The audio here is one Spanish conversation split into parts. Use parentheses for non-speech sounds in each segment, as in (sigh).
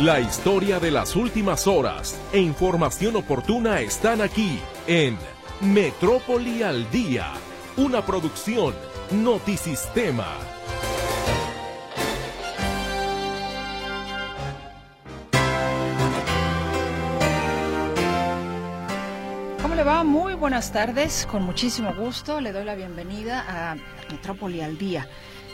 La historia de las últimas horas e información oportuna están aquí en Metrópoli al Día, una producción Notisistema. ¿Cómo le va? Muy buenas tardes. Con muchísimo gusto le doy la bienvenida a Metrópoli al Día.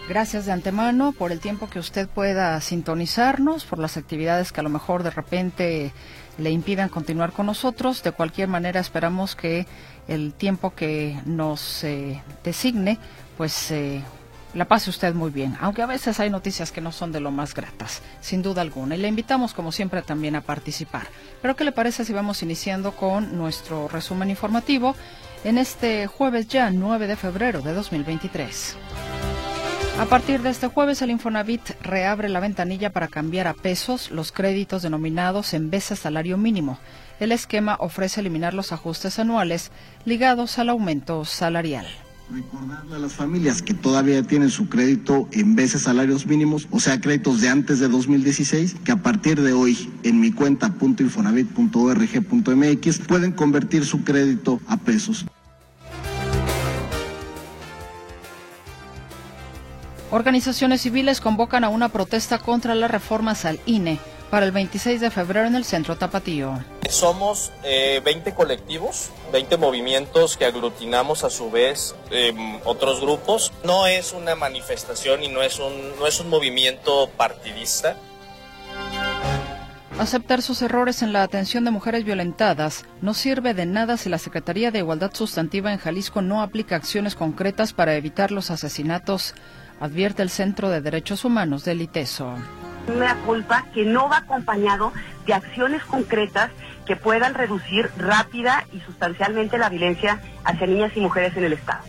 Gracias de antemano por el tiempo que usted pueda sintonizarnos, por las actividades que a lo mejor de repente le impidan continuar con nosotros. De cualquier manera, esperamos que el tiempo que nos eh, designe, pues eh, la pase usted muy bien, aunque a veces hay noticias que no son de lo más gratas, sin duda alguna. Y le invitamos, como siempre, también a participar. Pero, ¿qué le parece si vamos iniciando con nuestro resumen informativo en este jueves ya, 9 de febrero de 2023? A partir de este jueves, el Infonavit reabre la ventanilla para cambiar a pesos los créditos denominados en de salario mínimo. El esquema ofrece eliminar los ajustes anuales ligados al aumento salarial. Recordarle a las familias que todavía tienen su crédito en veces salarios mínimos, o sea, créditos de antes de 2016, que a partir de hoy en mi cuenta .infonavit.org.mx pueden convertir su crédito a pesos. Organizaciones civiles convocan a una protesta contra las reformas al INE para el 26 de febrero en el centro Tapatío. Somos eh, 20 colectivos, 20 movimientos que aglutinamos a su vez eh, otros grupos. No es una manifestación y no es un, no es un movimiento partidista. Aceptar sus errores en la atención de mujeres violentadas no sirve de nada si la Secretaría de Igualdad Sustantiva en Jalisco no aplica acciones concretas para evitar los asesinatos advierte el Centro de Derechos Humanos del ITESO. Una culpa que no va acompañado de acciones concretas que puedan reducir rápida y sustancialmente la violencia hacia niñas y mujeres en el Estado.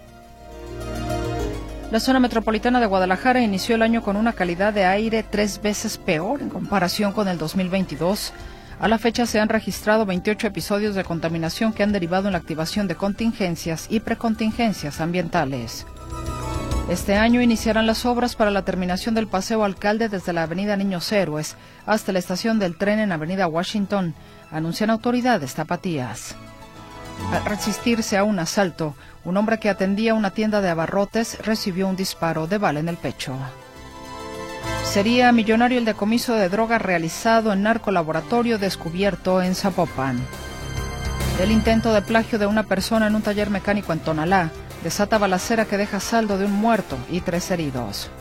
La zona metropolitana de Guadalajara inició el año con una calidad de aire tres veces peor en comparación con el 2022. A la fecha se han registrado 28 episodios de contaminación que han derivado en la activación de contingencias y precontingencias ambientales. Este año iniciarán las obras para la terminación del Paseo Alcalde desde la Avenida Niños Héroes hasta la estación del tren en Avenida Washington, anuncian autoridades tapatías. Al resistirse a un asalto, un hombre que atendía una tienda de abarrotes recibió un disparo de bala en el pecho. Sería millonario el decomiso de droga realizado en narcolaboratorio descubierto en Zapopan. El intento de plagio de una persona en un taller mecánico en Tonalá desata balacera que deja saldo de un muerto y tres heridos.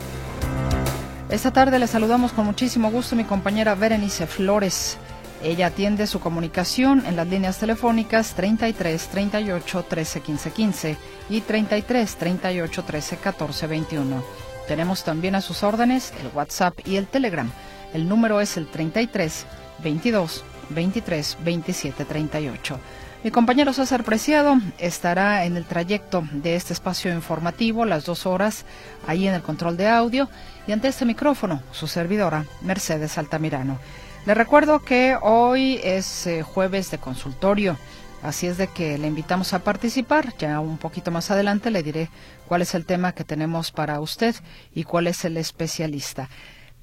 Esta tarde le saludamos con muchísimo gusto a mi compañera Berenice Flores. Ella atiende su comunicación en las líneas telefónicas 33 38 13 15 15 y 33 38 13 14 21. Tenemos también a sus órdenes el WhatsApp y el Telegram. El número es el 33 22 23 27 38. Mi compañero César Preciado estará en el trayecto de este espacio informativo, las dos horas, ahí en el control de audio, y ante este micrófono, su servidora, Mercedes Altamirano. Le recuerdo que hoy es eh, jueves de consultorio, así es de que le invitamos a participar. Ya un poquito más adelante le diré cuál es el tema que tenemos para usted y cuál es el especialista.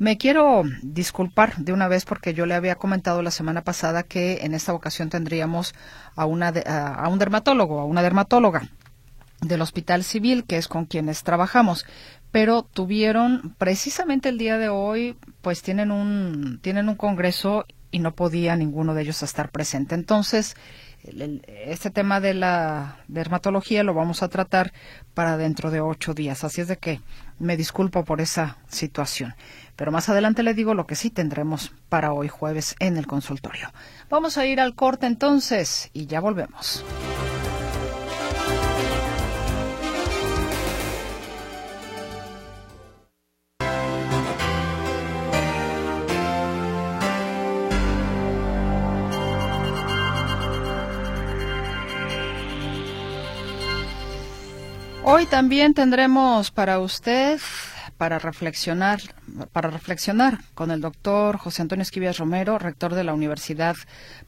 Me quiero disculpar de una vez porque yo le había comentado la semana pasada que en esta ocasión tendríamos a, una a un dermatólogo, a una dermatóloga del Hospital Civil, que es con quienes trabajamos, pero tuvieron precisamente el día de hoy, pues tienen un tienen un congreso y no podía ninguno de ellos estar presente. Entonces, este tema de la dermatología lo vamos a tratar para dentro de ocho días. Así es de que me disculpo por esa situación. Pero más adelante le digo lo que sí tendremos para hoy jueves en el consultorio. Vamos a ir al corte entonces y ya volvemos. Hoy también tendremos para usted para reflexionar, para reflexionar con el doctor José Antonio Esquivias Romero, rector de la Universidad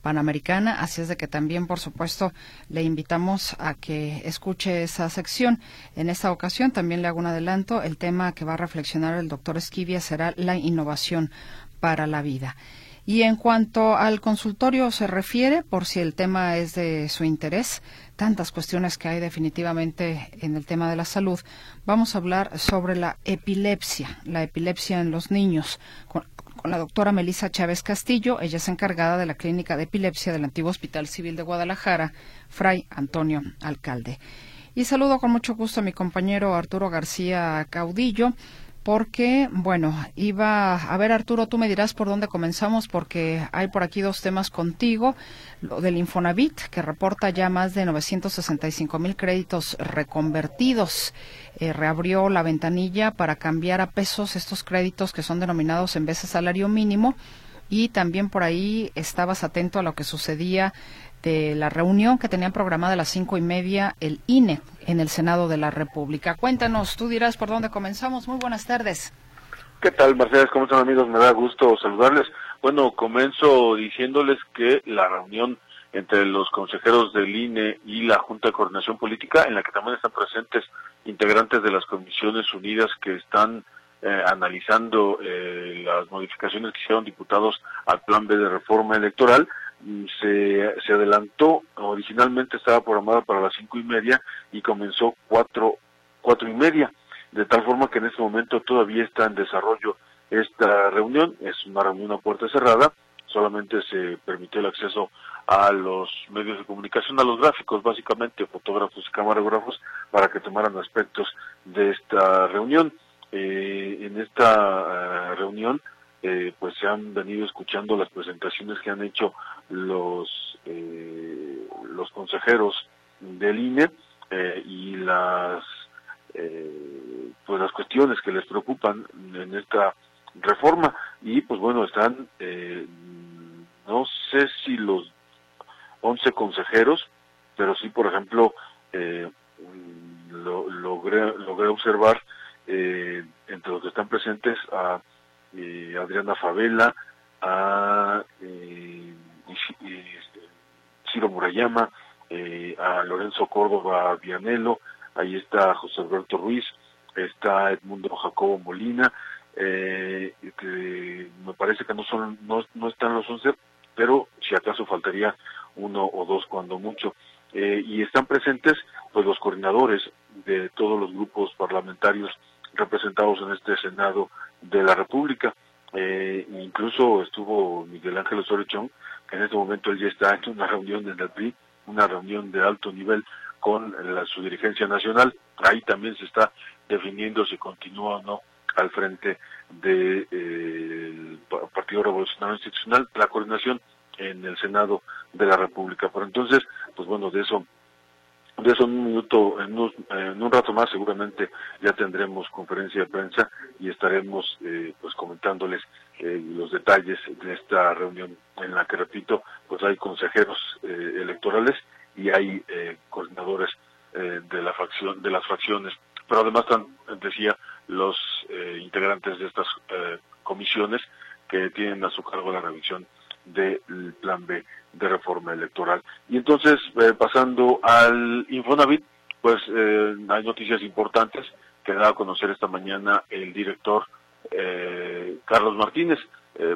Panamericana. Así es de que también, por supuesto, le invitamos a que escuche esa sección. En esta ocasión también le hago un adelanto. El tema que va a reflexionar el doctor Esquivia será la innovación para la vida. Y en cuanto al consultorio se refiere, por si el tema es de su interés, tantas cuestiones que hay definitivamente en el tema de la salud, vamos a hablar sobre la epilepsia, la epilepsia en los niños, con, la doctora Melissa Chávez Castillo. Ella es encargada de la clínica de epilepsia del antiguo Hospital Civil de Guadalajara, Fray Antonio Alcalde. Y saludo con mucho gusto a mi compañero Arturo García Caudillo porque, bueno, iba a ver Arturo, tú me dirás por dónde comenzamos porque hay por aquí dos temas contigo, lo del Infonavit que reporta ya más de 965 mil créditos reconvertidos, eh, reabrió la ventanilla para cambiar a pesos estos créditos que son denominados en de salario mínimo. Y también por ahí estabas atento a lo que sucedía de la reunión que tenían programada a las cinco y media el INE en el Senado de la República. Cuéntanos, tú dirás por dónde comenzamos. Muy buenas tardes. ¿Qué tal, Mercedes? ¿Cómo están, amigos? Me da gusto saludarles. Bueno, comienzo diciéndoles que la reunión entre los consejeros del INE y la Junta de Coordinación Política, en la que también están presentes integrantes de las Comisiones Unidas que están eh, analizando eh, las modificaciones que hicieron diputados al Plan B de Reforma Electoral, se, se adelantó, originalmente estaba programada para las cinco y media y comenzó cuatro, cuatro y media, de tal forma que en este momento todavía está en desarrollo esta reunión, es una reunión a puerta cerrada, solamente se permitió el acceso a los medios de comunicación, a los gráficos, básicamente fotógrafos y camarógrafos, para que tomaran aspectos de esta reunión. Eh, en esta eh, reunión eh, pues se han venido escuchando las presentaciones que han hecho los eh, los consejeros del INE eh, y las pues las cuestiones que les preocupan en esta reforma. Y pues bueno están no sé si los 11 consejeros pero sí por ejemplo lo, logré logré observar entre los que están presentes a eh, Adriana Favela, a eh, Ciro Murayama, eh, a Lorenzo Córdoba Vianelo, ahí está José Alberto Ruiz, está Edmundo Jacobo Molina, eh, me parece que no son no, no están los once, pero si acaso faltaría uno o dos cuando mucho. Eh, y están presentes pues los coordinadores de todos los grupos parlamentarios representados en este Senado de la República. Eh, incluso estuvo Miguel Ángel Osorio que en este momento él ya está en una reunión en el PRI, una reunión de alto nivel con la, su dirigencia nacional. Ahí también se está definiendo si continúa o no al frente del de, eh, Partido Revolucionario Institucional, la coordinación en el Senado de la República. Pero entonces, pues bueno, de eso de eso en un minuto, en, un rato más seguramente ya tendremos conferencia de prensa y estaremos eh, pues comentándoles eh, los detalles de esta reunión en la que repito pues hay consejeros eh, electorales y hay coordinadores de la facción de las fracciones pero además decía los integrantes de estas comisiones que tienen a su cargo la revisión del plan B de reforma electoral. Y entonces, eh, pasando al Infonavit, pues eh, hay noticias importantes que da a conocer esta mañana el director eh, Carlos Martínez.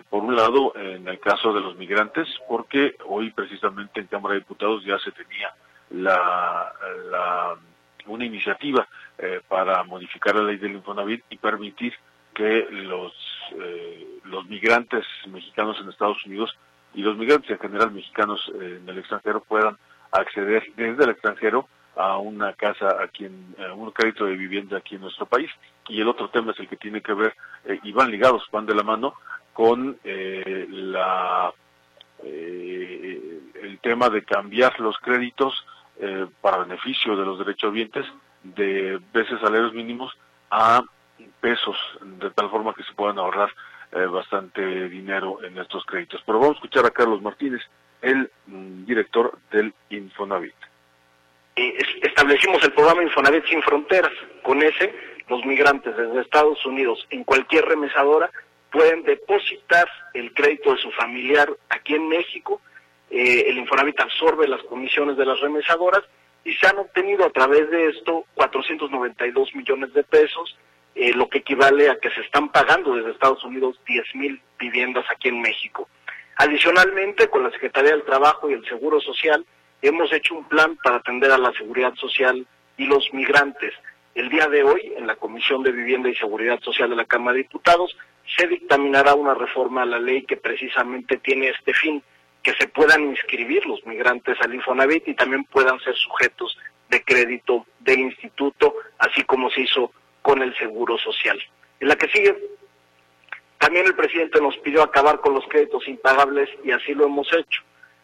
por un lado, en el caso de los migrantes, porque hoy precisamente en Cámara de Diputados ya se tenía la, la una iniciativa para modificar la ley del Infonavit y permitir que los, los migrantes mexicanos en Estados Unidos y los migrantes en general mexicanos eh, en el extranjero puedan acceder desde el extranjero a una casa aquí en un crédito de vivienda aquí en nuestro país. Y el otro tema es el que tiene que ver eh, y van ligados van de la mano con eh, la el tema de cambiar los créditos para beneficio de los derechohabientes de veces salarios mínimos a pesos de tal forma que se puedan ahorrar eh, bastante dinero en estos créditos. Pero vamos a escuchar a Carlos Martínez, el mm, director del Infonavit. establecimos el programa Infonavit sin fronteras. Con ese, los migrantes desde Estados Unidos en cualquier remesadora pueden depositar el crédito de su familiar aquí en México. Eh, el Infonavit absorbe las comisiones de las remesadoras y se han obtenido a través de esto 492 millones de pesos eh, lo que equivale a que se están pagando desde Estados Unidos 10.000 viviendas aquí en México. Adicionalmente, con la Secretaría del Trabajo y el Seguro Social, hemos hecho un plan para atender a la seguridad social y los migrantes. El día de hoy, en la Comisión de Vivienda y Seguridad Social de la Cámara de Diputados, se dictaminará una reforma a la ley que precisamente tiene este fin, que se puedan inscribir los migrantes al Infonavit y también puedan ser sujetos de crédito del instituto, así como se hizo con el Seguro Social. En la que sigue, también el presidente nos pidió acabar con los créditos impagables y así lo hemos hecho.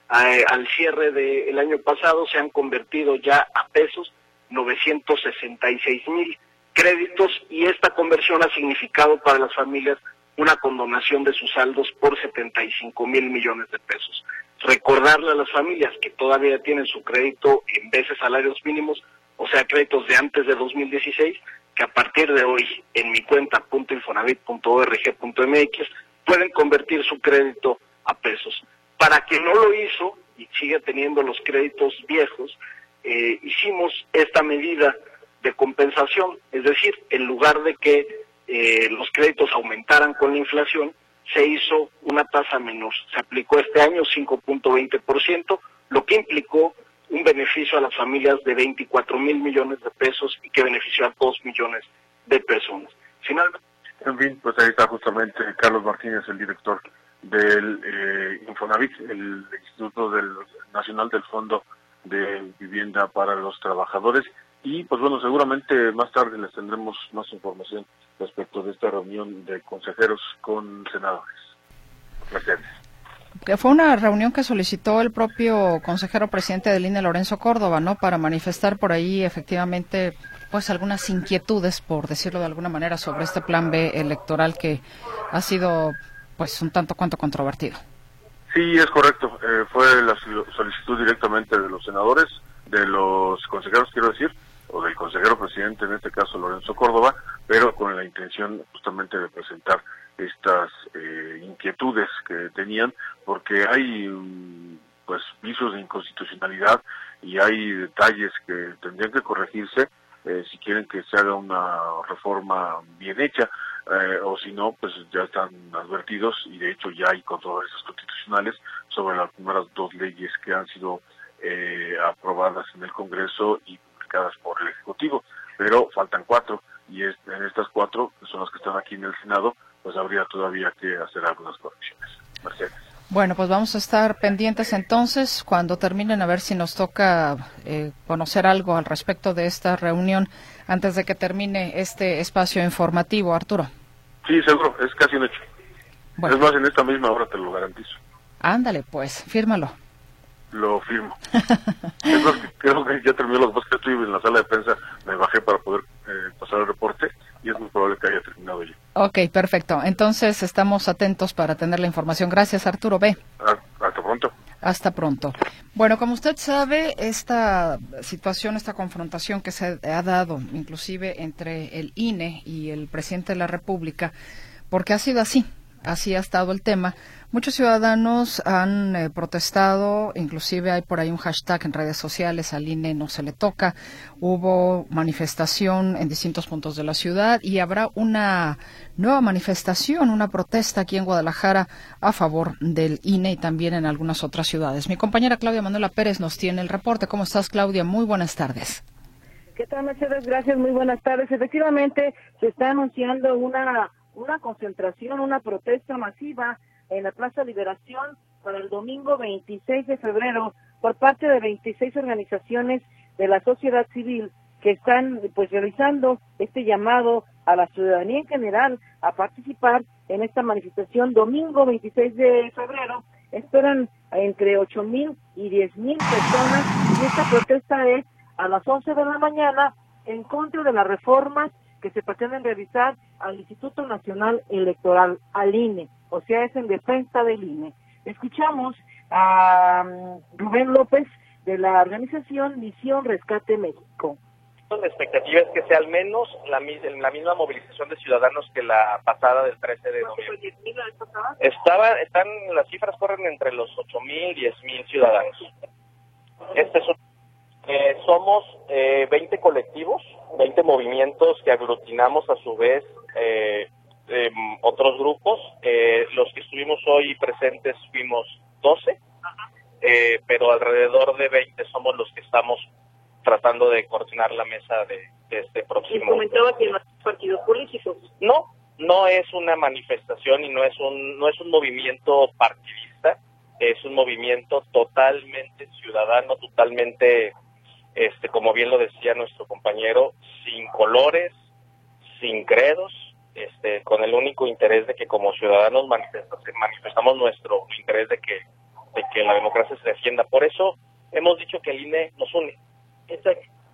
Al cierre del año pasado se han convertido ya a pesos 966 mil créditos y esta conversión ha significado para las familias una condonación de sus saldos por 75 mil millones de pesos. Recordarle a las familias que todavía tienen su crédito en veces salarios mínimos, o sea, créditos de antes de 2016, que a partir de hoy en mi cuenta .infonavit.org.mx pueden convertir su crédito a pesos. Para quien no lo hizo y sigue teniendo los créditos viejos, eh, hicimos esta medida de compensación, es decir, en lugar de que eh, los créditos aumentaran con la inflación, se hizo una tasa menor. Se aplicó este año 5.20%, lo que implicó un beneficio a las familias de 24 mil millones de pesos y que benefició a 2 millones de personas. Finalmente. En fin, pues ahí está justamente Carlos Martínez, el director del eh, Infonavit, el Instituto del, Nacional del Fondo de Vivienda para los Trabajadores. Y pues bueno, seguramente más tarde les tendremos más información respecto de esta reunión de consejeros con senadores. Gracias. Fue una reunión que solicitó el propio consejero presidente del INE, Lorenzo Córdoba, ¿no? Para manifestar por ahí efectivamente pues algunas inquietudes, por decirlo de alguna manera, sobre este plan B electoral que ha sido pues un tanto cuanto controvertido. Sí, es correcto. Eh, fue la solicitud directamente de los senadores, de los consejeros, quiero decir, o del consejero presidente, en este caso Lorenzo Córdoba, pero con la intención justamente de presentar estas eh, inquietudes que tenían, porque hay mm, pues visos de inconstitucionalidad y hay detalles que tendrían que corregirse eh, si quieren que se haga una reforma bien hecha. Eh, o si no, pues ya están advertidos y de hecho ya hay controversias constitucionales sobre las primeras dos leyes que han sido eh, aprobadas en el Congreso y publicadas por el Ejecutivo, pero faltan cuatro y en estas cuatro, que son las que están aquí en el Senado, pues habría todavía que hacer algunas correcciones. Mercedes. Bueno, pues vamos a estar pendientes entonces cuando terminen a ver si nos toca eh, conocer algo al respecto de esta reunión antes de que termine este espacio informativo, Arturo. Sí, seguro, es casi un hecho. Es más, en esta misma hora te lo garantizo. Ándale, pues, fírmalo. Lo firmo. es más, (laughs) creo que ya terminó los dos que estuve en la sala de prensa, me bajé para poder eh, pasar el reporte y es muy probable que haya terminado ya. Ok, perfecto. Entonces estamos atentos para tener la información. Gracias, Arturo B. Hasta pronto. Hasta pronto. Bueno, como usted sabe, esta situación, esta confrontación que se ha dado, inclusive entre el INE y el presidente de la República, porque ha sido así, así ha estado el tema, Muchos ciudadanos han eh, protestado, inclusive hay por ahí un hashtag en redes sociales, al INE no se le toca. Hubo manifestación en distintos puntos de la ciudad y habrá una nueva manifestación, una protesta aquí en Guadalajara a favor del INE y también en algunas otras ciudades. Mi compañera Claudia Manuela Pérez nos tiene el reporte. ¿Cómo estás, Claudia? Muy buenas tardes. ¿Qué tal, Mercedes? Gracias, muy buenas tardes. Efectivamente, se está anunciando una, una concentración, una protesta masiva en la Plaza Liberación para el domingo 26 de febrero por parte de 26 organizaciones de la sociedad civil que están pues realizando este llamado a la ciudadanía en general a participar en esta manifestación domingo 26 de febrero. Esperan entre 8 mil y 10 mil personas y esta protesta es a las 11 de la mañana en contra de las reformas que se pretenden realizar al Instituto Nacional Electoral, al INE o sea, es en defensa del INE. Escuchamos a mm, Rubén López de la organización Misión Rescate México. La expectativa es que sea al menos la, la misma movilización de ciudadanos que la pasada del 13 de noviembre. Estaba, están, las cifras corren entre los 8.000 y 10.000 ciudadanos. Este es eh, somos eh, 20 colectivos, 20 movimientos que aglutinamos a su vez eh, em, otros grupos. Eh, los que estuvimos hoy presentes fuimos 12, eh, pero alrededor de 20 somos los que estamos tratando de coordinar la mesa de, este próximo. Y comentaba que no es partido político. No, no es una manifestación y no es un no es un movimiento partidista, es un movimiento totalmente ciudadano, totalmente este como bien lo decía nuestro compañero, sin colores, sin credos, este con el único interés de que como ciudadanos manifestamos nuestro interés de que de que la democracia se defienda. Por eso hemos dicho que el INE nos une.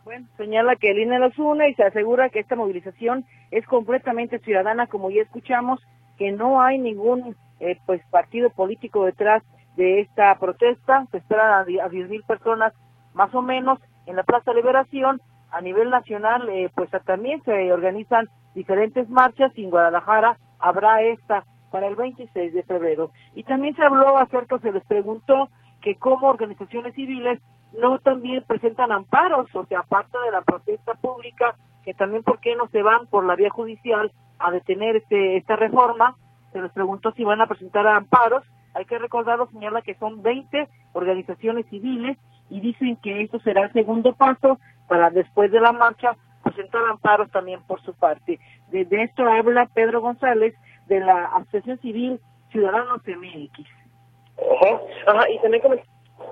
Bueno, señala que el INE los une y se asegura que esta movilización es completamente ciudadana, como ya escuchamos, que no hay ningún eh, pues partido político detrás de esta protesta. Se esperan a, a 10 mil personas más o menos en la Plaza Liberación. A nivel nacional, eh, pues también se organizan diferentes marchas y en Guadalajara habrá esta para el 26 de febrero. Y también se habló acerca, se les preguntó que como organizaciones civiles no también presentan amparos, o sea, aparte de la protesta pública, que también por qué no se van por la vía judicial a detener este, esta reforma, se les preguntó si van a presentar amparos, hay que recordarlo, señala que son 20 organizaciones civiles y dicen que esto será el segundo paso para después de la marcha presentar amparos también por su parte. De, esto habla Pedro González de la Asociación Civil Ciudadanos MX. Ajá, ajá, y también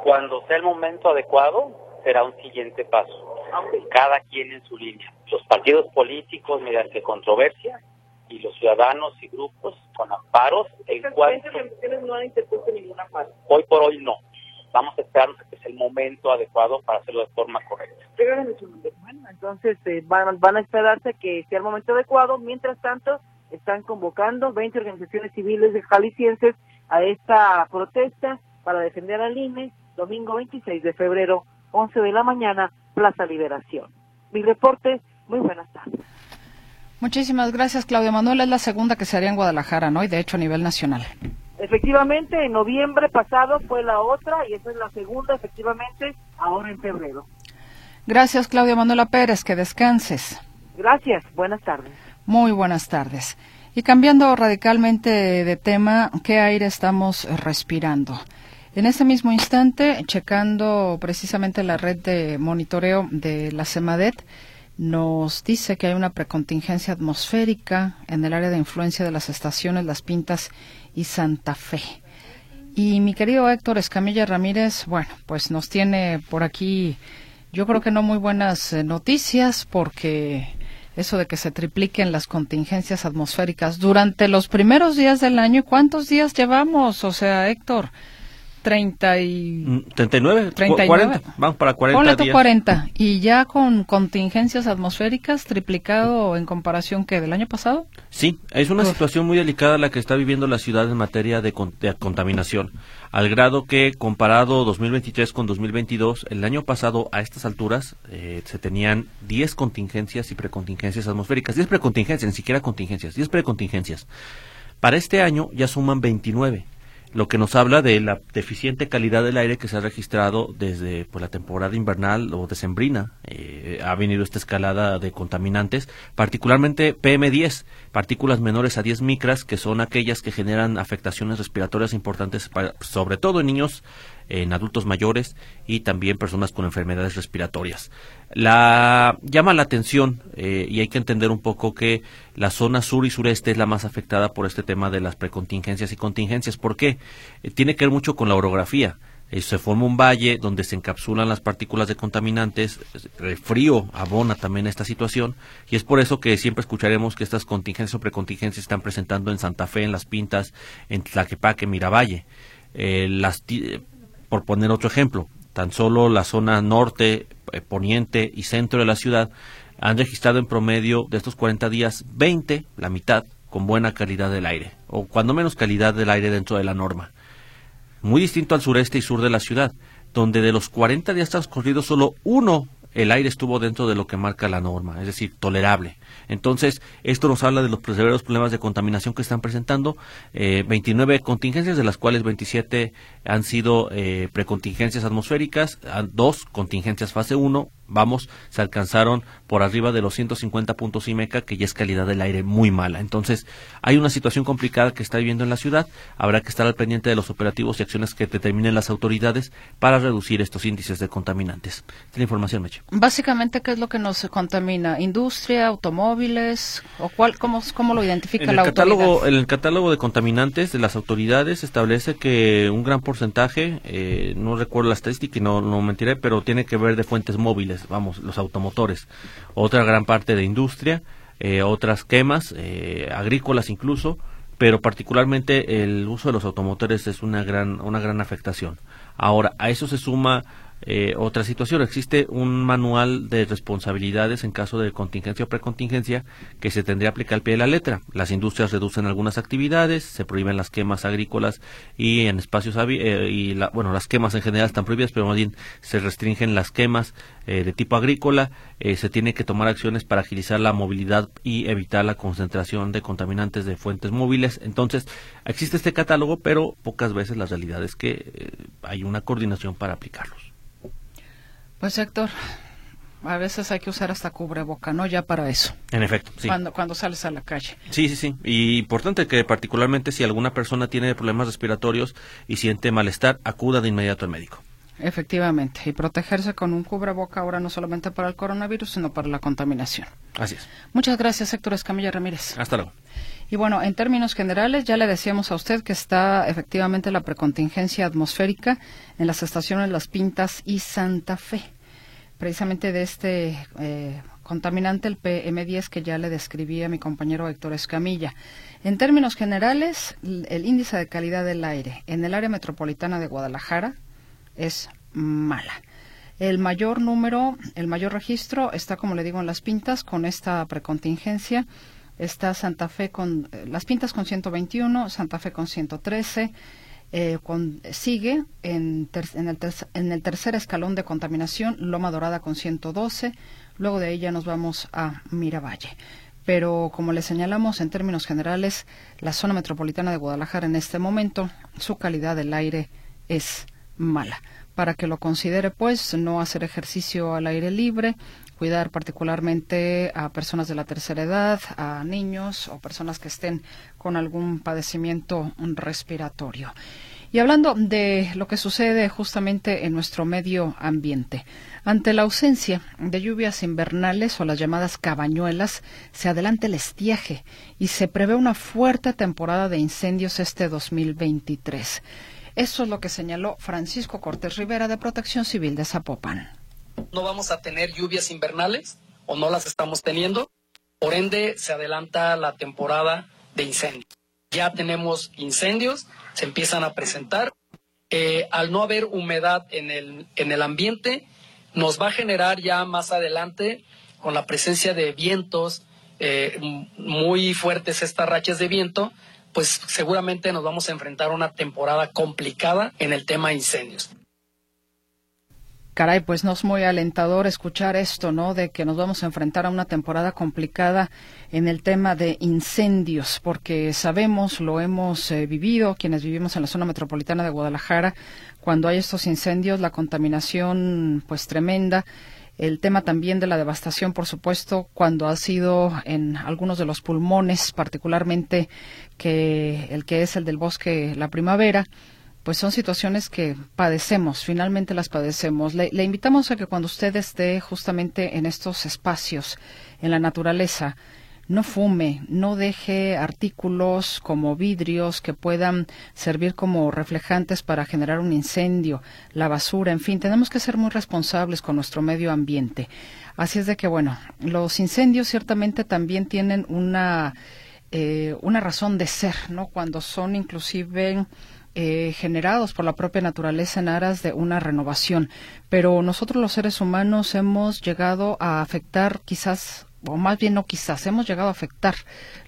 cuando sea el momento adecuado, será un siguiente paso. Cada quien en su línea. Los partidos políticos mediante controversia y los ciudadanos y grupos con amparos en cuanto... no han interpuesto ningún amparo. Hoy por hoy no. Vamos a esperar que es el momento adecuado para hacerlo de forma correcta. Bueno, entonces eh, van, van a esperarse que sea el momento adecuado. Mientras tanto, están convocando 20 organizaciones civiles de jaliscienses a esta protesta para defender al INE, domingo 26 de febrero, 11 de la mañana, Plaza Liberación. Mi reporte, muy buenas tardes. Muchísimas gracias, Claudia Manuel. Es la segunda que se haría en Guadalajara, ¿no? Y de hecho a nivel nacional. Efectivamente, en noviembre pasado fue la otra y esa es la segunda, efectivamente, ahora en febrero. Gracias, Claudia Manuela Pérez. Que descanses. Gracias. Buenas tardes. Muy buenas tardes. Y cambiando radicalmente de tema, ¿qué aire estamos respirando? En ese mismo instante, checando precisamente la red de monitoreo de la CEMADET, nos dice que hay una precontingencia atmosférica en el área de influencia de las estaciones Las Pintas y Santa Fe. Y mi querido Héctor Escamilla Ramírez, bueno, pues nos tiene por aquí, yo creo que no muy buenas eh, noticias, porque eso de que se tripliquen las contingencias atmosféricas durante los primeros días del año, ¿cuántos días llevamos? O sea, Héctor, 30 y... 39, 39. 40, vamos para 40 Ponle días. 40. ¿Y ya con contingencias atmosféricas triplicado en comparación que del año pasado? Sí, es una situación muy delicada la que está viviendo la ciudad en materia de, contaminación, al grado que comparado 2023 con 2022, el año pasado a estas alturas eh, se tenían 10 contingencias y precontingencias atmosféricas, 10 precontingencias, ni siquiera contingencias, 10 precontingencias. Para este año ya suman 29 lo que nos habla de la deficiente calidad del aire que se ha registrado desde pues, la temporada invernal o decembrina. Eh, ha venido esta escalada de contaminantes, particularmente PM10, partículas menores a 10 micras, que son aquellas que generan afectaciones respiratorias importantes, sobre todo en niños en adultos mayores y también personas con enfermedades respiratorias. La llama la atención eh, y hay que entender un poco que la zona sur y sureste es la más afectada por este tema de las precontingencias y contingencias. ¿Por qué? Eh, tiene que ver mucho con la orografía. Eh, se forma un valle donde se encapsulan las partículas de contaminantes, el frío abona también esta situación y es por eso que siempre escucharemos que estas contingencias o precontingencias están presentando en Santa Fe, en Las Pintas, en Tlaquepaque, Miravalle. las, por poner otro ejemplo, tan solo la zona norte, eh, poniente y centro de la ciudad han registrado en promedio de estos 40 días 20, la mitad, con buena calidad del aire, o cuando menos calidad del aire dentro de la norma. Muy distinto al sureste y sur de la ciudad, donde de los 40 días transcurridos solo uno el aire estuvo dentro de lo que marca la norma, es decir, tolerable. Entonces, esto nos habla de los severos problemas de contaminación que están presentando. Eh, 29 contingencias, de las cuales 27 han sido eh, precontingencias atmosféricas, dos contingencias fase 1 Vamos, se alcanzaron por arriba de los 150 puntos IMECA, que ya es calidad del aire muy mala. Entonces, hay una situación complicada que está viviendo en la ciudad. Habrá que estar al pendiente de los operativos y acciones que determinen las autoridades para reducir estos índices de contaminantes. Esta la información, Meche. Básicamente, ¿qué es lo que nos contamina? ¿Industria, automóviles? ¿O cuál, cómo, cómo lo identifica en el la catálogo, autoridad? En el catálogo de contaminantes de las autoridades establece que un gran porcentaje, eh, no recuerdo la estadística y no, no mentiré, pero tiene que ver de fuentes móviles, vamos, los automotores. Otra gran parte de industria, eh, otras quemas, eh, agrícolas incluso, pero particularmente el uso de los automotores es una gran, una gran afectación. Ahora, a eso se suma eh, otra situación. Existe un manual de responsabilidades en caso de contingencia o precontingencia que se tendría que aplicar al pie de la letra. Las industrias reducen algunas actividades, se prohíben las quemas agrícolas y en espacios eh, y la- bueno las quemas en general están prohibidas, pero más bien se restringen las quemas eh, de tipo agrícola. Eh, se tiene que tomar acciones para agilizar la movilidad y evitar la concentración de contaminantes de fuentes móviles. Entonces existe este catálogo, pero pocas veces la realidad es que eh, hay una coordinación para aplicarlos. Pues Héctor, a veces hay que usar hasta cubreboca, ¿no? Ya para eso, En efecto, sí. cuando, cuando sales a la calle. Sí, sí, sí. Y importante que particularmente si alguna persona tiene problemas respiratorios y siente malestar, acuda de inmediato al médico. Efectivamente, y protegerse con un cubreboca ahora no solamente para el coronavirus, sino para la contaminación. Así es. Muchas gracias, Héctor Escamilla Ramírez. Hasta luego. Y bueno, en términos generales, ya le decíamos a usted que está efectivamente la precontingencia atmosférica en las estaciones Las Pintas y Santa Fe. Precisamente de este eh, contaminante, el PM10, que ya le describía mi compañero Héctor Escamilla. En términos generales, el índice de calidad del aire en el área metropolitana de Guadalajara es mala. El mayor número, el mayor registro está, como le digo, en Las Pintas con esta precontingencia. Está Santa Fe con eh, Las Pintas con 121, Santa Fe con 113. eh, con, sigue en, en, el tercer escalón de contaminación Loma Dorada con 112. Luego de ella nos vamos a Miravalle. Pero como le señalamos en términos generales, la zona metropolitana de Guadalajara en este momento, su calidad del aire es mala. Para que lo considere, pues, no hacer ejercicio al aire libre, cuidar particularmente a personas de la tercera edad, a niños o personas que estén con algún padecimiento respiratorio. Y hablando de lo que sucede justamente en nuestro medio ambiente, ante la ausencia de lluvias invernales o las llamadas cabañuelas, se adelanta el estiaje y se prevé una fuerte temporada de incendios este 2023. Eso es lo que señaló Francisco Cortés Rivera de Protección Civil de Zapopan. no vamos a tener lluvias invernales o no las estamos teniendo. Por ende, se adelanta la temporada de incendios. Ya tenemos incendios, se empiezan a presentar. Eh, al no haber humedad en el, en el ambiente, nos va a generar ya más adelante, con la presencia de vientos eh, muy fuertes, estas rachas de viento, pues seguramente nos vamos a enfrentar a una temporada complicada en el tema de incendios. Caray, pues no es muy alentador escuchar esto, ¿no? De que nos vamos a enfrentar a una temporada complicada en el tema de incendios, porque sabemos, lo hemos eh, vivido, quienes vivimos en la zona metropolitana de Guadalajara, cuando hay estos incendios, la contaminación, pues tremenda. El tema también de la devastación, por supuesto, cuando ha sido en algunos de los pulmones, particularmente que el que es el del bosque La Primavera, pues son situaciones que padecemos, finalmente las padecemos. Le, le, invitamos a que cuando usted esté justamente en estos espacios, en la naturaleza, no fume, no deje artículos como vidrios que puedan servir como reflejantes para generar un incendio, la basura, en fin, tenemos que ser muy responsables con nuestro medio ambiente. Así es de que, bueno, los incendios ciertamente también tienen una, eh, una razón de ser, ¿no? Cuando son inclusive eh, generados por la propia naturaleza en aras de una renovación. Pero nosotros los seres humanos hemos llegado a afectar quizás o más bien no quizás, hemos llegado a afectar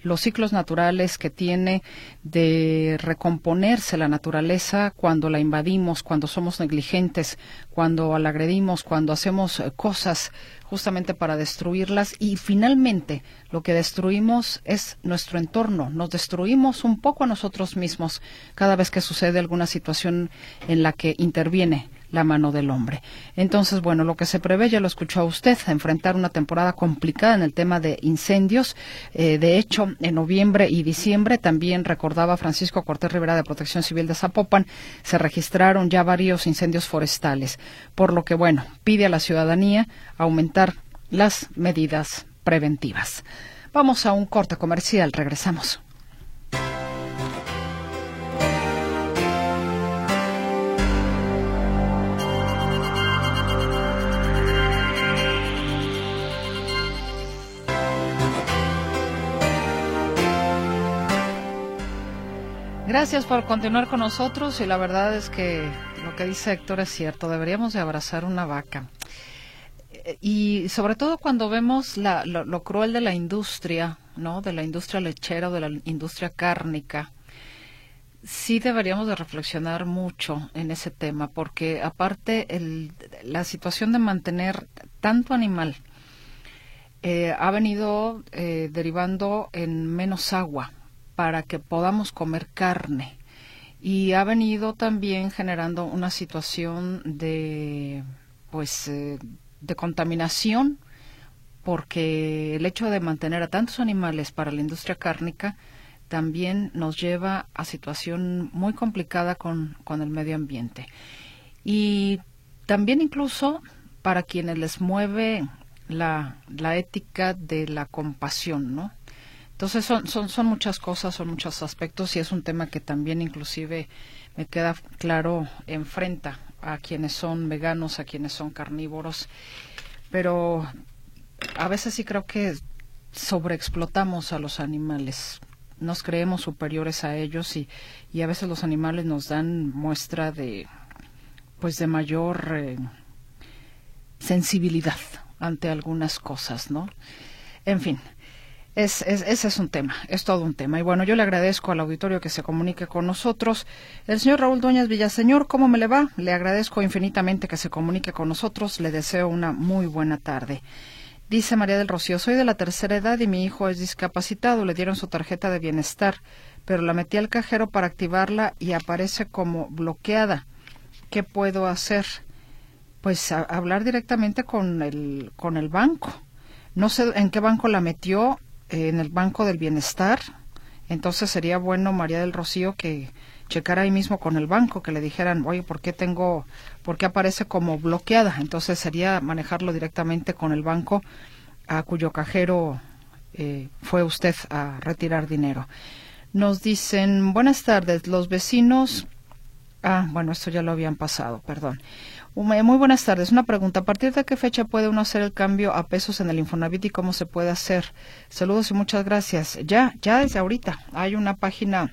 los ciclos naturales que tiene de recomponerse la naturaleza cuando la invadimos, cuando somos negligentes, cuando la agredimos, cuando hacemos cosas justamente para destruirlas. Y finalmente lo que destruimos es nuestro entorno, nos destruimos un poco a nosotros mismos cada vez que sucede alguna situación en la que interviene la mano del hombre. Entonces, bueno, lo que se prevé, ya lo escuchó usted, enfrentar una temporada complicada en el tema de incendios. Eh, de hecho, en noviembre y diciembre, también recordaba Francisco Cortés Rivera de Protección Civil de Zapopan, se registraron ya varios incendios forestales. Por lo que, bueno, pide a la ciudadanía aumentar las medidas preventivas. Vamos a un corte comercial, regresamos. Gracias por continuar con nosotros y la verdad es que lo que dice Héctor es cierto, deberíamos de abrazar una vaca. Eh, y sobre todo cuando vemos la, lo, cruel de la industria, ¿no? De la industria lechera o de la industria cárnica, sí deberíamos de reflexionar mucho en ese tema, porque aparte el, la situación de mantener tanto animal eh, ha venido eh, derivando en menos agua para que podamos comer carne. Y ha venido también generando una situación de, pues, eh, de contaminación, porque el hecho de mantener a tantos animales para la industria cárnica también nos lleva a situación muy complicada con, con el medio ambiente. Y también incluso para quienes les mueve la, la ética de la compasión, ¿no? Entonces son, son, son muchas cosas, son muchos aspectos y es un tema que también inclusive me queda claro enfrenta a quienes son veganos, a quienes son carnívoros, pero a veces sí creo que sobreexplotamos a los animales, nos creemos superiores a ellos y, y a veces los animales nos dan muestra de pues de mayor eh, sensibilidad ante algunas cosas, ¿no? En fin, es, ese es un tema, es todo un tema. Y bueno, yo le agradezco al auditorio que se comunique con nosotros. El señor Raúl Dueñas Villaseñor, ¿cómo me le va? Le agradezco infinitamente que se comunique con nosotros. Le deseo una muy buena tarde. Dice María del Rocío, soy de la tercera edad y mi hijo es discapacitado. Le dieron su tarjeta de bienestar, pero la metí al cajero para activarla y aparece como bloqueada. ¿Qué puedo hacer? Pues hablar directamente con el, con el banco. No sé en qué banco la metió en el Banco del Bienestar. Entonces sería bueno, María del Rocío, que checara ahí mismo con el banco, que le dijeran, oye, ¿por qué tengo, por qué aparece como bloqueada? Entonces sería manejarlo directamente con el banco a cuyo cajero eh, fue usted a retirar dinero. Nos dicen, buenas tardes, los vecinos. Ah, bueno, esto ya lo habían pasado, perdón. Muy buenas tardes. Una pregunta. ¿A partir de qué fecha puede uno hacer el cambio a pesos en el Infonavit y cómo se puede hacer? Saludos y muchas gracias. Ya, ya desde ahorita hay una página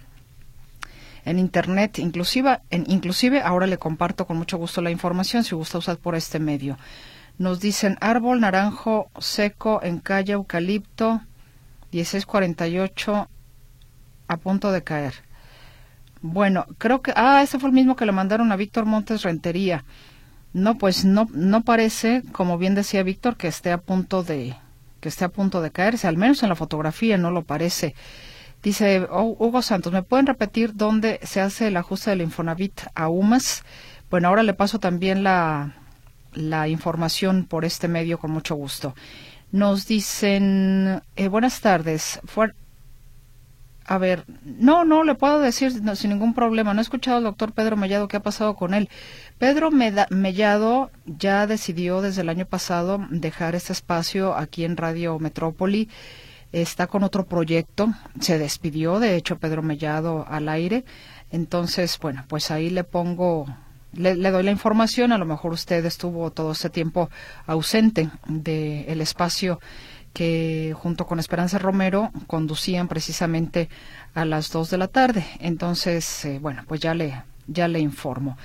en internet, inclusive, en, inclusive ahora le comparto con mucho gusto la información si gusta usar por este medio. Nos dicen árbol naranjo seco en calle Eucalipto 1648 a punto de caer. Bueno, creo que, ah, ese fue el mismo que le mandaron a Víctor Montes Rentería. No, pues no, no parece, como bien decía Víctor, que esté a punto de que esté a punto de caerse, al menos en la fotografía no lo parece. Dice Hugo Santos, ¿me pueden repetir dónde se hace el ajuste del Infonavit a UMAS? Bueno, ahora le paso también la, la información por este medio con mucho gusto. Nos dicen, eh, buenas tardes. A ver, no, no, le puedo decir sin ningún problema. No he escuchado al doctor Pedro Mellado qué ha pasado con él. Pedro Mellado ya decidió desde el año pasado dejar este espacio aquí en Radio Metrópoli. Está con otro proyecto. Se despidió, de hecho, Pedro Mellado al aire. Entonces, bueno, pues ahí le pongo, le, doy la información. A lo mejor usted estuvo todo ese tiempo ausente del espacio que junto con Esperanza Romero conducían precisamente a las dos de la tarde. Entonces, eh, bueno, pues ya le, ya le informo.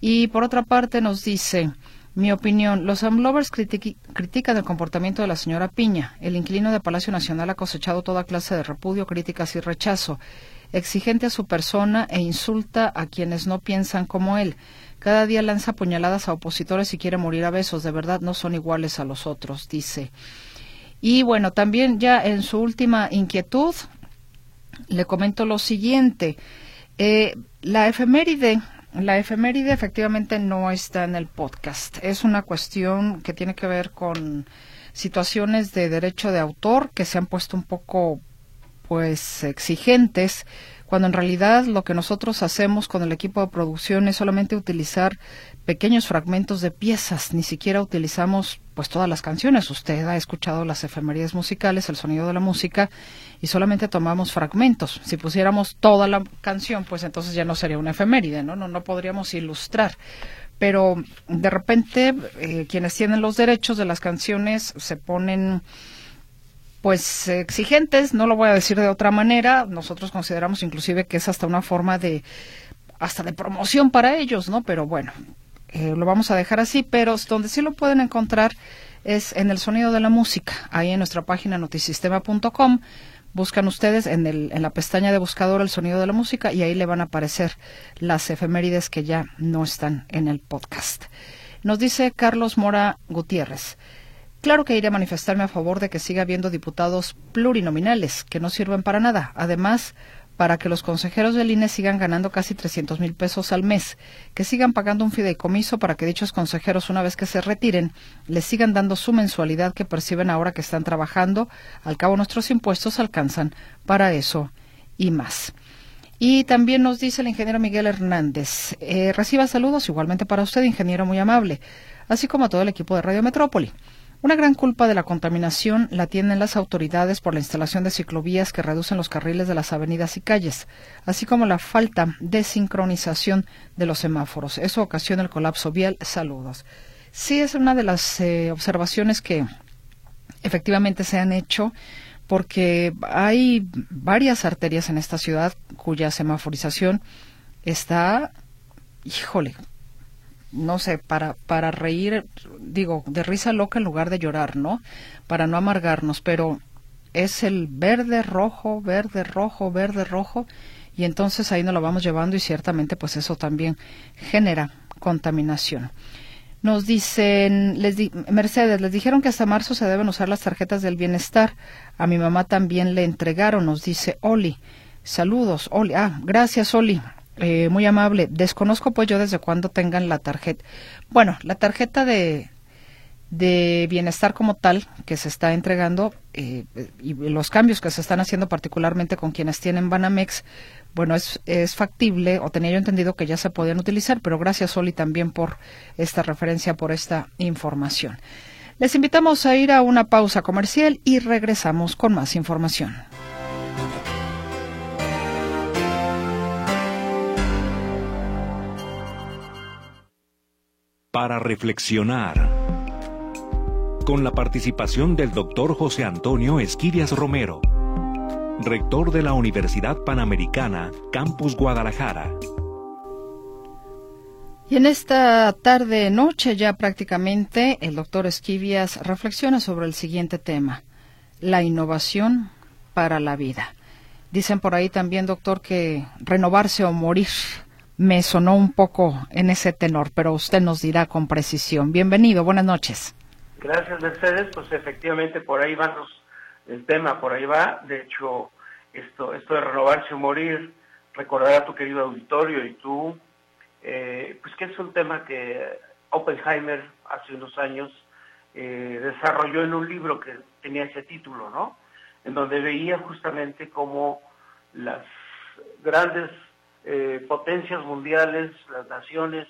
Y por otra parte nos dice, mi opinión, los Amlovers critican el comportamiento de la señora Piña. El inquilino de Palacio Nacional ha cosechado toda clase de repudio, críticas y rechazo. Exigente a su persona e insulta a quienes no piensan como él. Cada día lanza puñaladas a opositores y quiere morir a besos. De verdad no son iguales a los otros, dice. Y bueno, también ya en su última inquietud, le comento lo siguiente. Eh, la efeméride La efeméride efectivamente no está en el podcast. Es una cuestión que tiene que ver con situaciones de derecho de autor que se han puesto un poco pues exigentes cuando en realidad lo que nosotros hacemos con el equipo de producción es solamente utilizar pequeños fragmentos de piezas, ni siquiera utilizamos pues todas las canciones. Usted ha escuchado las efemerías musicales, el sonido de la música y solamente tomamos fragmentos. Si pusiéramos toda la canción, pues entonces ya no sería una efeméride, ¿no? No, no podríamos ilustrar pero de repente eh, quienes tienen los derechos de las canciones se ponen pues exigentes, no lo voy a decir de otra manera, nosotros consideramos inclusive que es hasta una forma de hasta de promoción para ellos, ¿no? Pero bueno, eh, lo vamos a dejar así, pero donde sí lo pueden encontrar es en el sonido de la música, ahí en nuestra página notisistema.com. Buscan ustedes en, el, en la pestaña de buscador el sonido de la música y ahí le van a aparecer las efemérides que ya no están en el podcast. Nos dice Carlos Mora Gutiérrez. Claro que iré a manifestarme a favor de que siga habiendo diputados plurinominales que no sirven para nada. Además, para que los consejeros del INE sigan ganando casi 300 mil pesos al mes, que sigan pagando un fideicomiso para que dichos consejeros, una vez que se retiren, les sigan dando su mensualidad que perciben ahora que están trabajando. Al cabo, nuestros impuestos alcanzan para eso y más. Y también nos dice el ingeniero Miguel Hernández, eh, reciba saludos igualmente para usted, ingeniero muy amable, así como a todo el equipo de Radio Metrópoli. Una gran culpa de la contaminación la tienen las autoridades por la instalación de ciclovías que reducen los carriles de las avenidas y calles, así como la falta de sincronización de los semáforos. Eso ocasiona el colapso vial. Saludos. Sí, es una de las eh, observaciones que efectivamente se han hecho porque hay varias arterias en esta ciudad cuya semaforización está, híjole, no sé, para, para reír, digo, de risa loca en lugar de llorar, ¿no? Para no amargarnos, pero es el verde, rojo, verde, rojo, verde, rojo, y entonces ahí nos lo vamos llevando y ciertamente pues eso también genera contaminación. Nos dicen, les Mercedes, les dijeron que hasta marzo se deben usar las tarjetas del bienestar. A mi mamá también le entregaron, nos dice Oli. Saludos, Oli. Ah, gracias, Oli. Eh, muy amable. Desconozco pues yo desde cuándo tengan la tarjeta. Bueno, la tarjeta de, de bienestar como tal que se está entregando eh, y los cambios que se están haciendo particularmente con quienes tienen Banamex, bueno, es, es factible o tenía yo entendido que ya se podían utilizar, pero gracias Oli también por esta referencia, por esta información. Les invitamos a ir a una pausa comercial y regresamos con más información. Para reflexionar. Con la participación del doctor José Antonio Esquivias Romero, rector de la Universidad Panamericana, Campus Guadalajara. Y en esta tarde noche ya prácticamente el doctor Esquivias reflexiona sobre el siguiente tema, la innovación para la vida. Dicen por ahí también, doctor, que renovarse o morir me sonó un poco en ese tenor, pero usted nos dirá con precisión. Bienvenido, buenas noches. Gracias, Mercedes. Pues efectivamente por ahí va el tema, por ahí va. De hecho, esto, esto de renovarse o morir, recordar a tu querido auditorio y tú, eh, pues que es un tema que Oppenheimer hace unos años eh, desarrolló en un libro que tenía ese título, ¿no? En donde veía justamente cómo las grandes eh, potencias mundiales, las naciones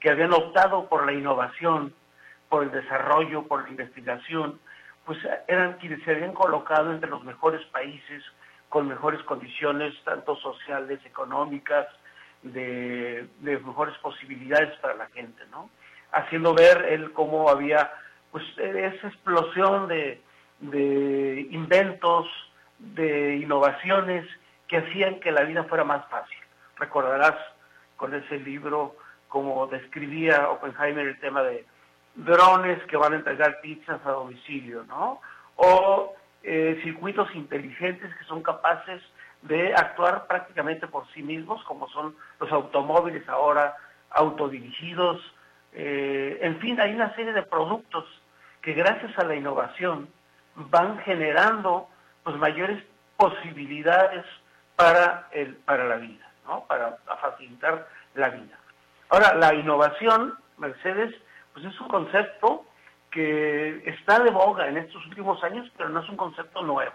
que habían optado por la innovación, por el desarrollo, por la investigación, pues eran quienes se habían colocado entre los mejores países con mejores condiciones, tanto sociales, económicas, de, mejores posibilidades para la gente, ¿no? Haciendo ver él cómo había, pues, esa explosión de, de inventos, de innovaciones que hacían que la vida fuera más fácil recordarás con ese libro como describía Oppenheimer el tema de drones que van a entregar pizzas a domicilio, ¿no? O eh, circuitos inteligentes que son capaces de actuar prácticamente por sí mismos, como son los automóviles ahora autodirigidos. Eh, en fin, hay una serie de productos que gracias a la innovación van generando pues mayores posibilidades para, el, para la vida para facilitar la vida. Ahora, la innovación, Mercedes, pues es un concepto que está de boga en estos últimos años, pero no es un concepto nuevo.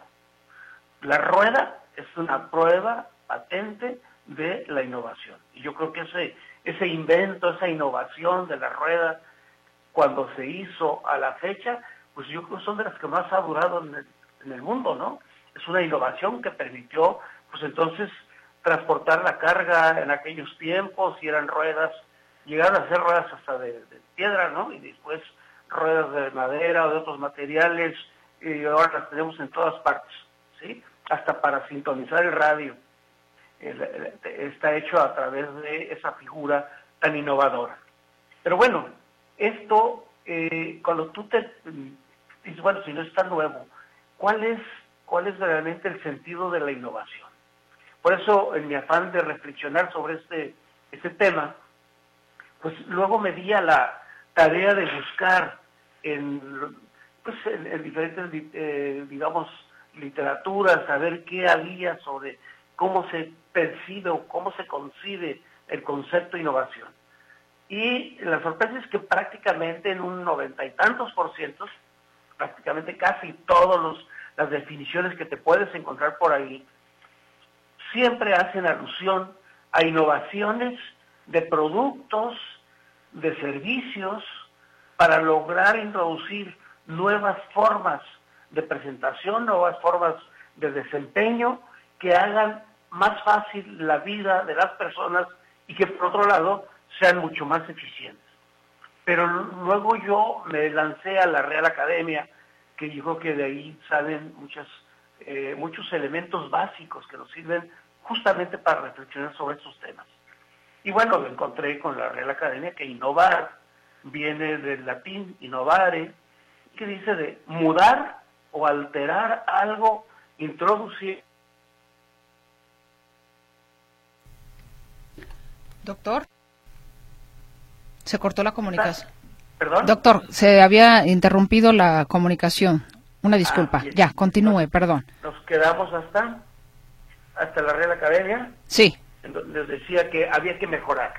La rueda es una prueba patente de la innovación. Y yo creo que ese, ese invento, esa innovación de la rueda, cuando se hizo a la fecha, pues yo creo que son de las que más ha durado en el, en el mundo, ¿no? Es una innovación que permitió, pues entonces, transportar la carga en aquellos tiempos y eran ruedas, llegaron a ser ruedas hasta de, piedra, ¿no? Y después ruedas de madera o de otros materiales, y ahora las tenemos en todas partes, ¿sí? Hasta para sintonizar el radio. está hecho a través de esa figura tan innovadora. Pero bueno, esto, eh, cuando tú te dices, bueno, si no es tan nuevo, ¿cuál es, cuál es realmente el sentido de la innovación? Por eso, en mi afán de reflexionar sobre este, este tema, pues luego me di a la tarea de buscar en, pues, en, diferentes, eh, digamos, literaturas, saber qué había sobre cómo se percibe o cómo se concibe el concepto de innovación. Y la sorpresa es que prácticamente en un noventa y tantos por ciento, prácticamente casi todas las definiciones que te puedes encontrar por ahí, siempre hacen alusión a innovaciones de productos, de servicios, para lograr introducir nuevas formas de presentación, nuevas formas de desempeño que hagan más fácil la vida de las personas y que por otro lado sean mucho más eficientes. Pero luego yo me lancé a la Real Academia, que dijo que de ahí salen muchas, eh, muchos elementos básicos que nos sirven justamente para reflexionar sobre estos temas. Y bueno, me encontré con la Real Academia que innovar viene del latín innovare, que dice de mudar o alterar algo, introducir. Doctor, se cortó la comunicación. ¿Perdón? Doctor, se había interrumpido la comunicación. Una disculpa. Ah, ya, continúe, perdón. Nos quedamos hasta hasta la Real Academia. Sí. Les decía que había que mejorar.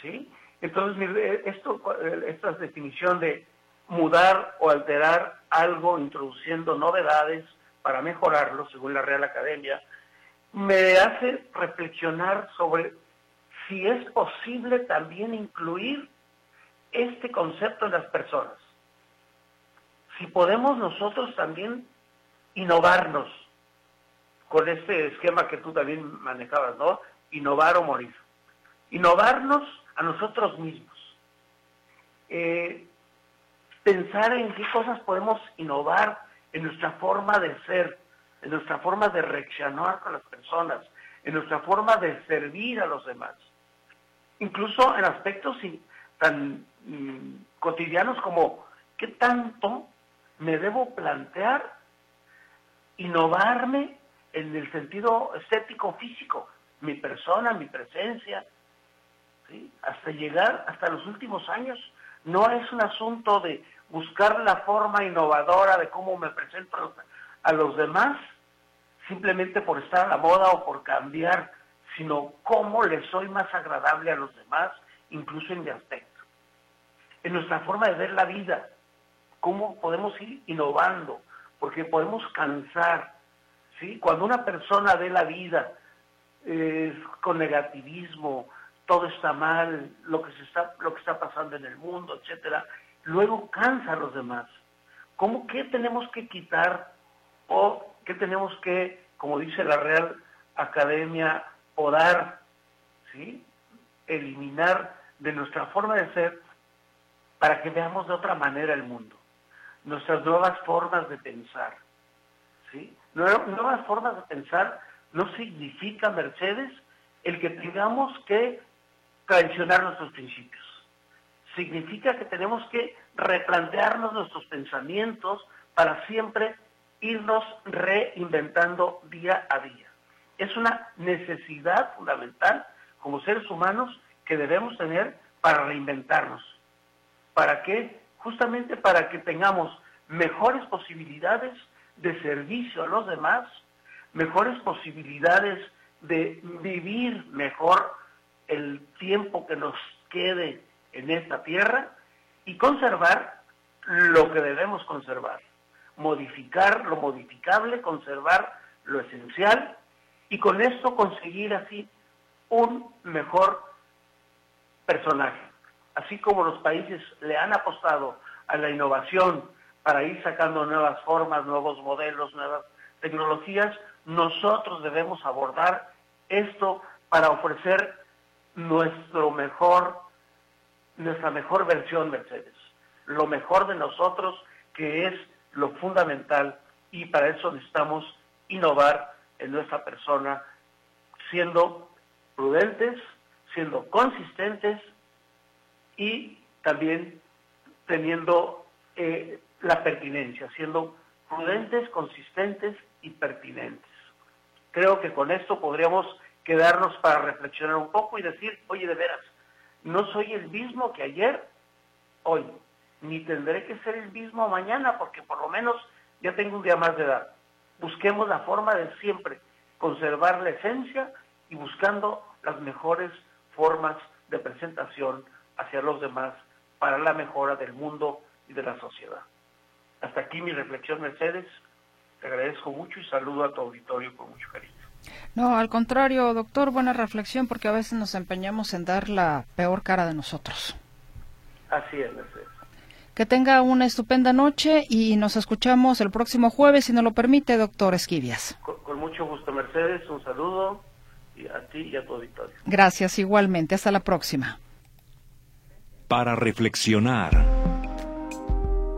¿Sí? Entonces, eh, esto, eh, esta definición de mudar o alterar algo introduciendo novedades para mejorarlo, según la Real Academia, me hace reflexionar sobre si es posible también incluir este concepto en las personas. Si podemos nosotros también innovarnos con este esquema que tú también manejabas, ¿no? Innovar o morir. Innovarnos a nosotros mismos. Eh, pensar en qué cosas podemos innovar en nuestra forma de ser, en nuestra forma de reaccionar con las personas, en nuestra forma de servir a los demás. Incluso en aspectos tan mm, cotidianos como qué tanto me debo plantear innovarme en el sentido estético físico, mi persona, mi presencia, hasta llegar hasta los últimos años. No es un asunto de buscar la forma innovadora de cómo me presento a los demás, simplemente por estar a la moda o por cambiar, sino cómo le soy más agradable a los demás, incluso en mi aspecto. En nuestra forma de ver la vida, cómo podemos ir innovando, porque podemos cansar. ¿sí? Cuando una persona ve la vida con negativismo, todo está mal, lo que se está, lo que está pasando en el mundo, etcétera, luego cansa a los demás. ¿Cómo qué tenemos que quitar o qué tenemos que, como dice la Real Academia, podar, ¿sí? eliminar de nuestra forma de ser para que veamos de otra manera el mundo, nuestras nuevas formas de pensar, ¿sí? Nuevas formas de pensar no significa, Mercedes, el que tengamos que traicionar nuestros principios. Significa que tenemos que replantearnos nuestros pensamientos para siempre irnos reinventando día a día. Es una necesidad fundamental como seres humanos que debemos tener para reinventarnos. ¿Para qué? Justamente para que tengamos mejores posibilidades de servicio a los demás, mejores posibilidades de vivir mejor el tiempo que nos quede en esta tierra y conservar lo que debemos conservar, modificar lo modificable, conservar lo esencial y con esto conseguir así un mejor personaje. Así como los países le han apostado a la innovación para ir sacando nuevas formas, nuevos modelos, nuevas tecnologías, nosotros debemos abordar esto para ofrecer nuestro mejor, nuestra mejor versión Mercedes, lo mejor de nosotros que es lo fundamental y para eso necesitamos innovar en nuestra persona siendo prudentes, siendo consistentes y también teniendo eh, la pertinencia, siendo prudentes, consistentes y pertinentes. Creo que con esto podríamos quedarnos para reflexionar un poco y decir, oye, de veras, no soy el mismo que ayer, hoy, ni tendré que ser el mismo mañana, porque por lo menos ya tengo un día más de edad. Busquemos la forma de siempre conservar la esencia y buscando las mejores formas de presentación hacia los demás para la mejora del mundo y de la sociedad. Hasta aquí mi reflexión, Mercedes. Te agradezco mucho y saludo a tu auditorio con mucho cariño. No, al contrario, doctor, buena reflexión porque a veces nos empeñamos en dar la peor cara de nosotros. Así es, Mercedes. Que tenga una estupenda noche y nos escuchamos el próximo jueves, si nos lo permite, doctor Esquivias. Con, mucho gusto, Mercedes. Un saludo y a ti y a tu auditorio. Gracias, igualmente. Hasta la próxima. Para reflexionar.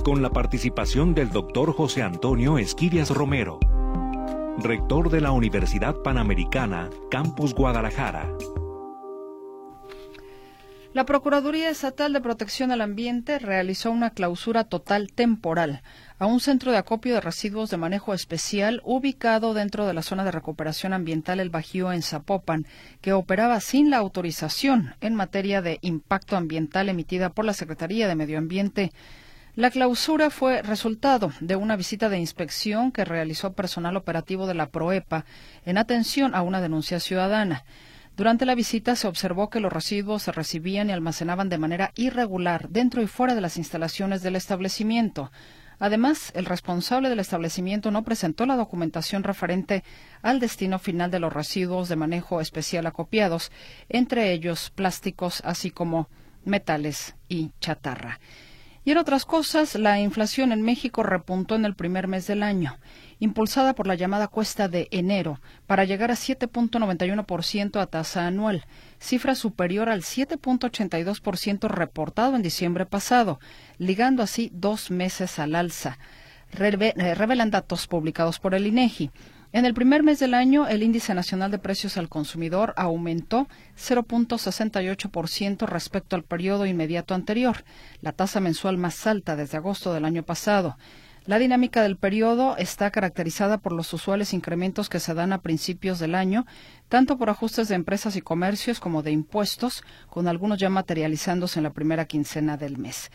Con la participación del doctor José Antonio Esquivias Romero rector de la Universidad Panamericana, Campus Guadalajara. La Procuraduría Estatal de Protección al Ambiente realizó una clausura total temporal a un centro de acopio de residuos de manejo especial ubicado dentro de la zona de recuperación ambiental El Bajío en Zapopan, que operaba sin la autorización en materia de impacto ambiental emitida por la Secretaría de Medio Ambiente. La clausura fue resultado de una visita de inspección que realizó personal operativo de la PROEPA en atención a una denuncia ciudadana. Durante la visita se observó que los residuos se recibían y almacenaban de manera irregular dentro y fuera de las instalaciones del establecimiento. Además, el responsable del establecimiento no presentó la documentación referente al destino final de los residuos de manejo especial acopiados, entre ellos plásticos, así como metales y chatarra. Y en otras cosas, la inflación en México repuntó en el primer mes del año, impulsada por la llamada cuesta de enero, para llegar a 7.91% a tasa anual, cifra superior al 7.82% reportado en diciembre pasado, ligando así dos meses al alza. Eh, revelan datos publicados por el INEGI. En el primer mes del año, el índice nacional de precios al consumidor aumentó 0.68% respecto al periodo inmediato anterior, la tasa mensual más alta desde agosto del año pasado. La dinámica del periodo está caracterizada por los usuales incrementos que se dan a principios del año, tanto por ajustes de empresas y comercios como de impuestos, con algunos ya materializándose en la primera quincena del mes.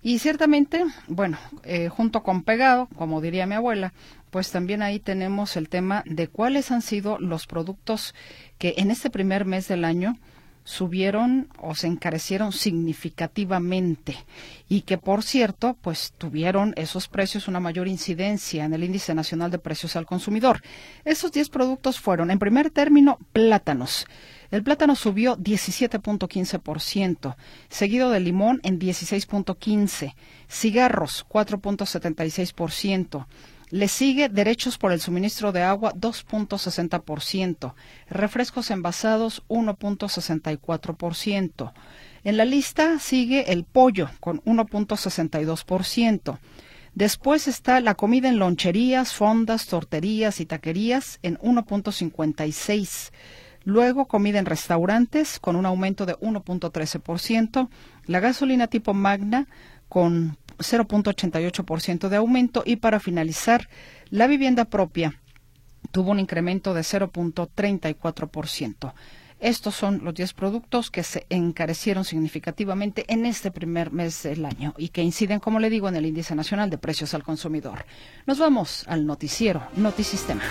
Y ciertamente, bueno, eh, junto con pegado, como diría mi abuela, pues también ahí tenemos el tema de cuáles han sido los productos que en este primer mes del año subieron o se encarecieron significativamente y que por cierto pues tuvieron esos precios una mayor incidencia en el índice nacional de precios al consumidor. Esos 10 productos fueron en primer término plátanos el plátano subió 17.15%, seguido del limón en 16.15%, cigarros 4.76%, le sigue derechos por el suministro de agua 2.60%, refrescos envasados 1.64%. En la lista sigue el pollo con 1.62%. Después está la comida en loncherías, fondas, torterías y taquerías en 1.56%. Luego, comida en restaurantes con un aumento de 1.13%. La gasolina tipo Magna con 0.88% de aumento. Y para finalizar, la vivienda propia tuvo un incremento de 0.34%. Estos son los 10 productos que se encarecieron significativamente en este primer mes del año y que inciden, como le digo, en el índice nacional de precios al consumidor. Nos vamos al noticiero Notisistema.